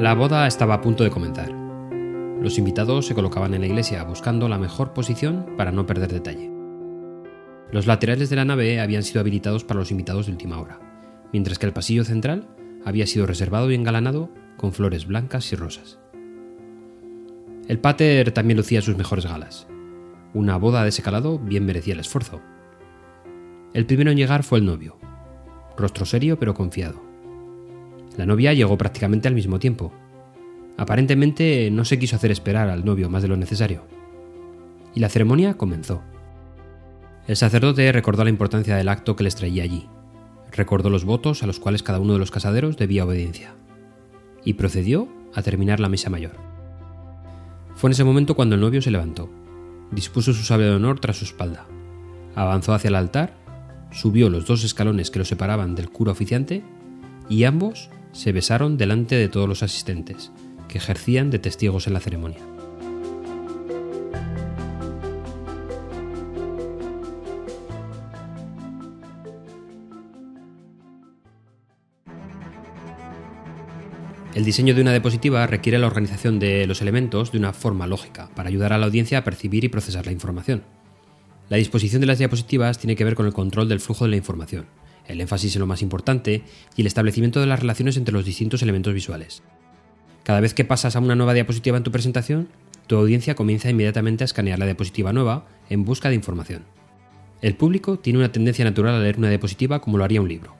La boda estaba a punto de comenzar. Los invitados se colocaban en la iglesia buscando la mejor posición para no perder detalle. Los laterales de la nave habían sido habilitados para los invitados de última hora, mientras que el pasillo central había sido reservado y engalanado con flores blancas y rosas. El pater también lucía sus mejores galas. Una boda de ese calado bien merecía el esfuerzo. El primero en llegar fue el novio, rostro serio pero confiado. La novia llegó prácticamente al mismo tiempo. Aparentemente no se quiso hacer esperar al novio más de lo necesario. Y la ceremonia comenzó. El sacerdote recordó la importancia del acto que les traía allí. Recordó los votos a los cuales cada uno de los casaderos debía obediencia. Y procedió a terminar la misa mayor. Fue en ese momento cuando el novio se levantó, dispuso su sable de honor tras su espalda, avanzó hacia el altar, subió los dos escalones que lo separaban del cura oficiante y ambos se besaron delante de todos los asistentes, que ejercían de testigos en la ceremonia. El diseño de una diapositiva requiere la organización de los elementos de una forma lógica para ayudar a la audiencia a percibir y procesar la información. La disposición de las diapositivas tiene que ver con el control del flujo de la información, el énfasis en lo más importante y el establecimiento de las relaciones entre los distintos elementos visuales. Cada vez que pasas a una nueva diapositiva en tu presentación, tu audiencia comienza inmediatamente a escanear la diapositiva nueva en busca de información. El público tiene una tendencia natural a leer una diapositiva como lo haría un libro.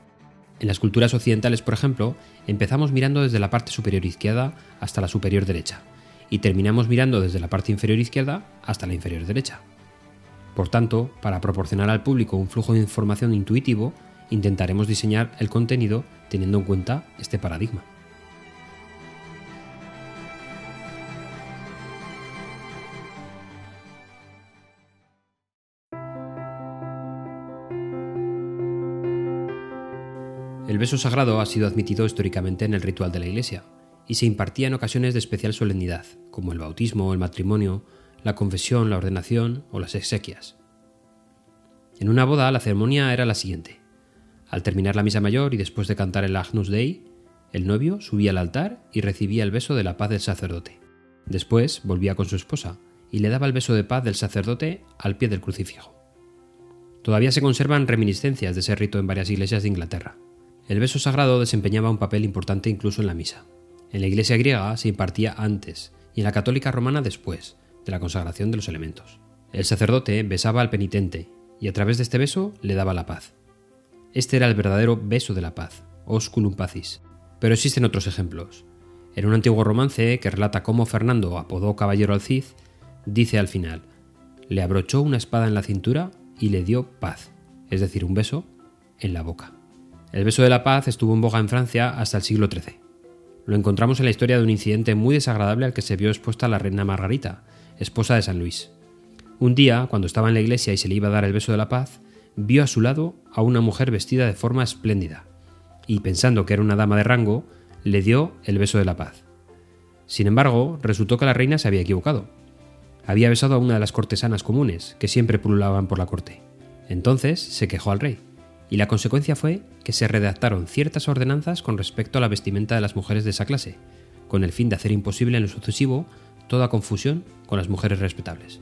En las culturas occidentales, por ejemplo, empezamos mirando desde la parte superior izquierda hasta la superior derecha, y terminamos mirando desde la parte inferior izquierda hasta la inferior derecha. Por tanto, para proporcionar al público un flujo de información intuitivo, intentaremos diseñar el contenido teniendo en cuenta este paradigma. El beso sagrado ha sido admitido históricamente en el ritual de la Iglesia y se impartía en ocasiones de especial solemnidad, como el bautismo, el matrimonio, la confesión, la ordenación o las exequias. En una boda la ceremonia era la siguiente. Al terminar la misa mayor y después de cantar el Agnus Dei, el novio subía al altar y recibía el beso de la paz del sacerdote. Después volvía con su esposa y le daba el beso de paz del sacerdote al pie del crucifijo. Todavía se conservan reminiscencias de ese rito en varias iglesias de Inglaterra. El beso sagrado desempeñaba un papel importante incluso en la misa. En la iglesia griega se impartía antes y en la católica romana después de la consagración de los elementos. El sacerdote besaba al penitente y a través de este beso le daba la paz. Este era el verdadero beso de la paz, osculum pacis. Pero existen otros ejemplos. En un antiguo romance que relata cómo Fernando apodó caballero al Cid, dice al final, le abrochó una espada en la cintura y le dio paz, es decir, un beso en la boca. El beso de la paz estuvo en boga en Francia hasta el siglo XIII. Lo encontramos en la historia de un incidente muy desagradable al que se vio expuesta la reina Margarita, esposa de San Luis. Un día, cuando estaba en la iglesia y se le iba a dar el beso de la paz, vio a su lado a una mujer vestida de forma espléndida, y pensando que era una dama de rango, le dio el beso de la paz. Sin embargo, resultó que la reina se había equivocado. Había besado a una de las cortesanas comunes, que siempre pululaban por la corte. Entonces se quejó al rey, y la consecuencia fue que se redactaron ciertas ordenanzas con respecto a la vestimenta de las mujeres de esa clase, con el fin de hacer imposible en lo sucesivo toda confusión con las mujeres respetables.